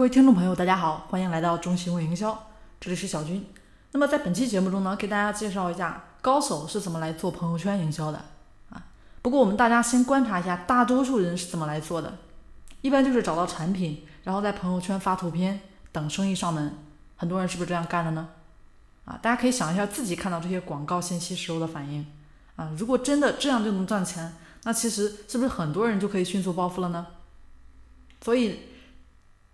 各位听众朋友，大家好，欢迎来到中行为营销，这里是小军。那么在本期节目中呢，给大家介绍一下高手是怎么来做朋友圈营销的啊。不过我们大家先观察一下，大多数人是怎么来做的，一般就是找到产品，然后在朋友圈发图片，等生意上门。很多人是不是这样干的呢？啊，大家可以想一下自己看到这些广告信息时候的反应啊。如果真的这样就能赚钱，那其实是不是很多人就可以迅速暴富了呢？所以。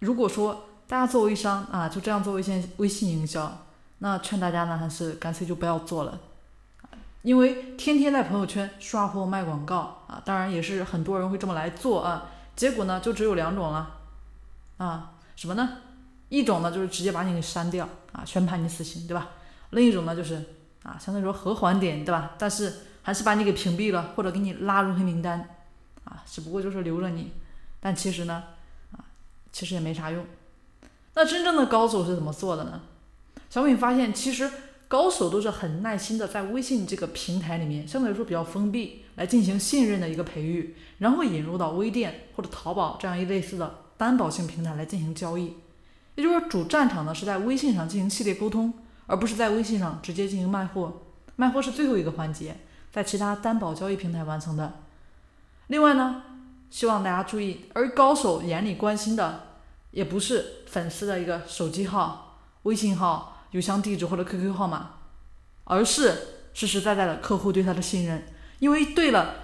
如果说大家做微商啊，就这样做微信微信营销，那劝大家呢还是干脆就不要做了，因为天天在朋友圈刷货卖广告啊，当然也是很多人会这么来做啊，结果呢就只有两种了啊，什么呢？一种呢就是直接把你给删掉啊，宣判你死刑，对吧？另一种呢就是啊，相对来说和缓点，对吧？但是还是把你给屏蔽了，或者给你拉入黑名单啊，只不过就是留着你，但其实呢。其实也没啥用。那真正的高手是怎么做的呢？小敏发现，其实高手都是很耐心的，在微信这个平台里面，相对来说比较封闭，来进行信任的一个培育，然后引入到微店或者淘宝这样一类似的担保性平台来进行交易。也就是说，主战场呢是在微信上进行系列沟通，而不是在微信上直接进行卖货。卖货是最后一个环节，在其他担保交易平台完成的。另外呢，希望大家注意，而高手眼里关心的。也不是粉丝的一个手机号、微信号、邮箱地址或者 QQ 号码，而是实实在在的客户对他的信任。因为对了，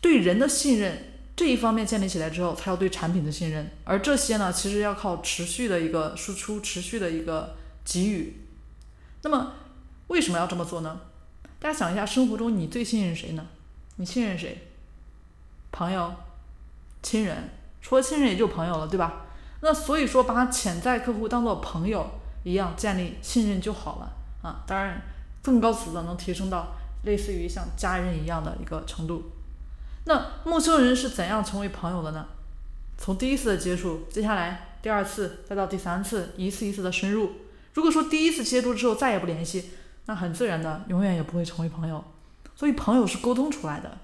对人的信任这一方面建立起来之后，才要对产品的信任。而这些呢，其实要靠持续的一个输出、持续的一个给予。那么为什么要这么做呢？大家想一下，生活中你最信任谁呢？你信任谁？朋友、亲人。除了亲人也就朋友了，对吧？那所以说把潜在客户当做朋友一样建立信任就好了啊。当然，更高层次能提升到类似于像家人一样的一个程度。那陌生人是怎样成为朋友的呢？从第一次的接触，接下来第二次，再到第三次，一次一次的深入。如果说第一次接触之后再也不联系，那很自然的永远也不会成为朋友。所以朋友是沟通出来的。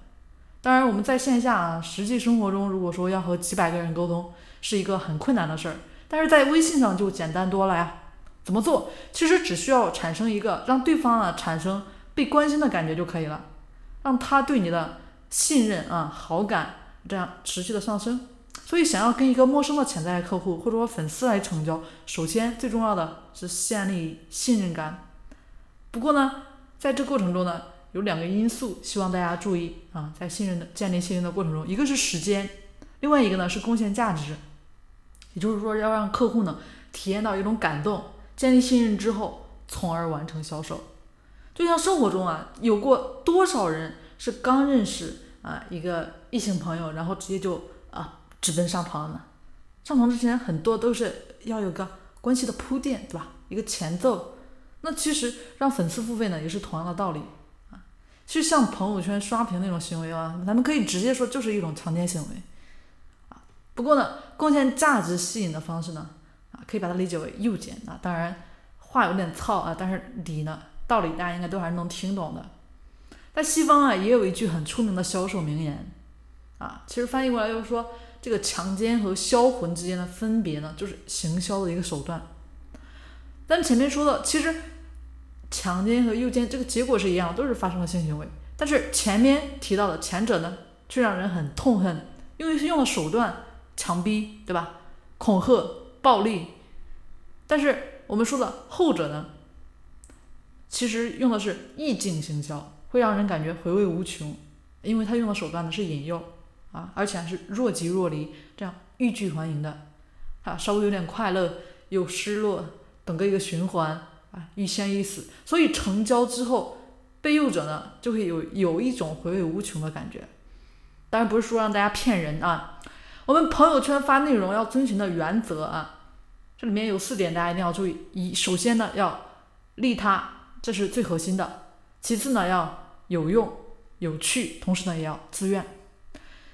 当然，我们在线下啊，实际生活中，如果说要和几百个人沟通，是一个很困难的事儿。但是在微信上就简单多了呀。怎么做？其实只需要产生一个让对方啊产生被关心的感觉就可以了，让他对你的信任啊好感这样持续的上升。所以，想要跟一个陌生的潜在客户或者说粉丝来成交，首先最重要的是建立信任感。不过呢，在这过程中呢。有两个因素，希望大家注意啊，在信任的建立信任的过程中，一个是时间，另外一个呢是贡献价值，也就是说要让客户呢体验到一种感动，建立信任之后，从而完成销售。就像生活中啊，有过多少人是刚认识啊一个异性朋友，然后直接就啊直奔上床呢？上床之前很多都是要有个关系的铺垫，对吧？一个前奏。那其实让粉丝付费呢，也是同样的道理。其实像朋友圈刷屏那种行为啊，咱们可以直接说就是一种强奸行为，啊，不过呢，贡献价值吸引的方式呢，啊，可以把它理解为诱奸啊。当然话有点糙啊，但是理呢，道理大家应该都还是能听懂的。在西方啊，也有一句很出名的销售名言，啊，其实翻译过来就是说，这个强奸和销魂之间的分别呢，就是行销的一个手段。咱前面说的，其实。强奸和诱奸这个结果是一样，都是发生了性行为。但是前面提到的前者呢，却让人很痛恨，因为是用了手段强逼，对吧？恐吓、暴力。但是我们说的后者呢，其实用的是意境行销，会让人感觉回味无穷，因为他用的手段呢是引诱啊，而且还是若即若离，这样欲拒还迎的啊，稍微有点快乐，有失落，整个一个循环。欲仙欲死，所以成交之后，被诱者呢就会有有一种回味无穷的感觉。当然不是说让大家骗人啊，我们朋友圈发内容要遵循的原则啊，这里面有四点大家一定要注意：一，首先呢要利他，这是最核心的；其次呢要有用、有趣，同时呢也要自愿。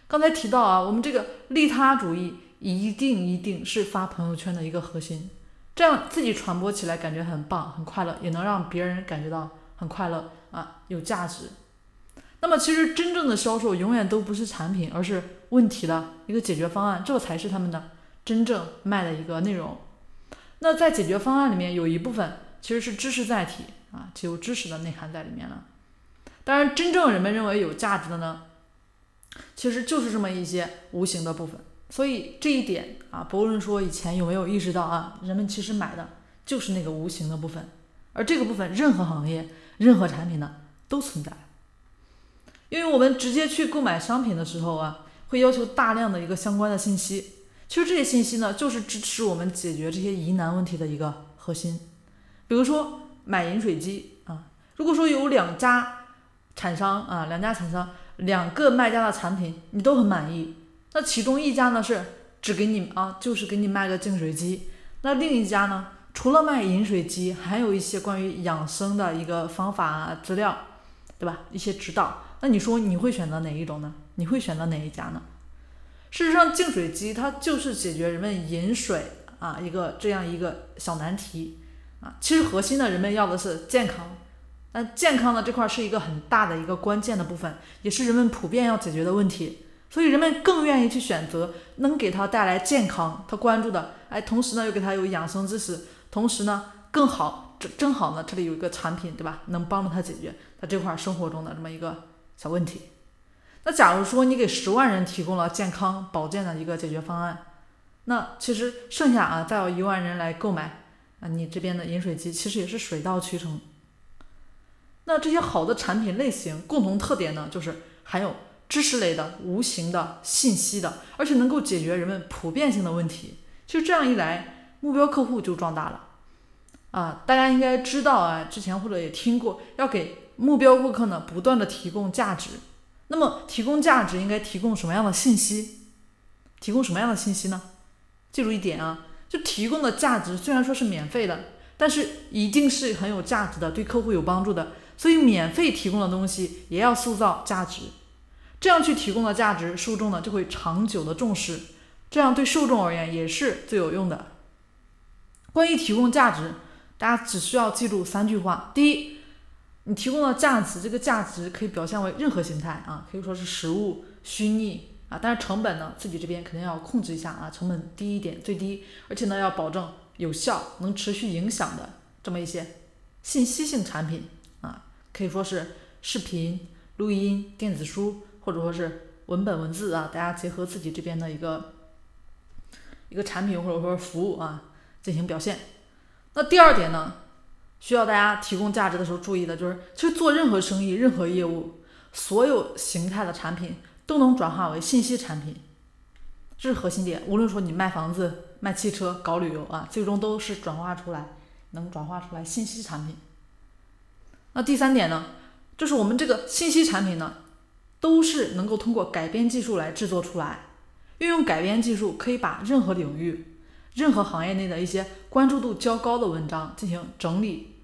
刚才提到啊，我们这个利他主义一定一定是发朋友圈的一个核心。这样自己传播起来感觉很棒、很快乐，也能让别人感觉到很快乐啊，有价值。那么其实真正的销售永远都不是产品，而是问题的一个解决方案，这才是他们的真正卖的一个内容。那在解决方案里面有一部分其实是知识载体啊，就有知识的内涵在里面了。当然，真正人们认为有价值的呢，其实就是这么一些无形的部分。所以这一点啊，不论说以前有没有意识到啊，人们其实买的就是那个无形的部分，而这个部分任何行业、任何产品呢都存在。因为我们直接去购买商品的时候啊，会要求大量的一个相关的信息。其实这些信息呢，就是支持我们解决这些疑难问题的一个核心。比如说买饮水机啊，如果说有两家厂商啊，两家厂商两个卖家的产品你都很满意，那其中一家呢是只给你啊，就是给你卖个净水机，那另一家呢，除了卖饮水机，还有一些关于养生的一个方法啊资料，对吧？一些指导，那你说你会选择哪一种呢？你会选择哪一家呢？事实上，净水机它就是解决人们饮水啊一个这样一个小难题啊。其实核心的人们要的是健康，那健康的这块是一个很大的一个关键的部分，也是人们普遍要解决的问题。所以人们更愿意去选择能给他带来健康，他关注的，哎，同时呢又给他有养生知识，同时呢更好正正好呢这里有一个产品，对吧？能帮助他解决他这块生活中的这么一个小问题。那假如说你给十万人提供了健康保健的一个解决方案，那其实剩下啊再有一万人来购买啊你这边的饮水机，其实也是水到渠成。那这些好的产品类型共同特点呢，就是含有知识类的、无形的信息的，而且能够解决人们普遍性的问题。其实这样一来，目标客户就壮大了。啊，大家应该知道啊，之前或者也听过，要给目标顾客呢不断的提供价值。那么提供价值应该提供什么样的信息？提供什么样的信息呢？记住一点啊，就提供的价值虽然说是免费的，但是一定是很有价值的，对客户有帮助的。所以免费提供的东西也要塑造价值，这样去提供的价值，受众呢就会长久的重视，这样对受众而言也是最有用的。关于提供价值，大家只需要记住三句话：第一。你提供的价值，这个价值可以表现为任何形态啊，可以说是实物、虚拟啊，但是成本呢，自己这边肯定要控制一下啊，成本低一点，最低，而且呢要保证有效、能持续影响的这么一些信息性产品啊，可以说是视频、录音、电子书，或者说是文本文字啊，大家结合自己这边的一个一个产品或者说服务啊进行表现。那第二点呢？需要大家提供价值的时候注意的就是，其实做任何生意、任何业务，所有形态的产品都能转化为信息产品，这是核心点。无论说你卖房子、卖汽车、搞旅游啊，最终都是转化出来，能转化出来信息产品。那第三点呢，就是我们这个信息产品呢，都是能够通过改编技术来制作出来。运用改编技术，可以把任何领域、任何行业内的一些关注度较高的文章进行整理。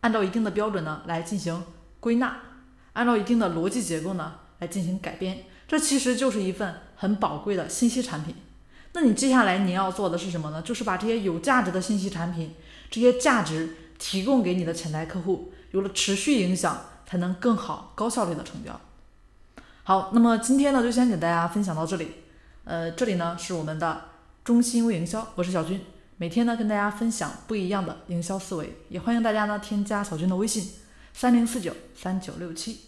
按照一定的标准呢来进行归纳，按照一定的逻辑结构呢来进行改编，这其实就是一份很宝贵的信息产品。那你接下来你要做的是什么呢？就是把这些有价值的信息产品，这些价值提供给你的潜在客户，有了持续影响，才能更好高效率的成交。好，那么今天呢就先给大家分享到这里。呃，这里呢是我们的中心微营销，我是小军。每天呢，跟大家分享不一样的营销思维，也欢迎大家呢添加小军的微信三零四九三九六七，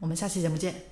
我们下期节目见。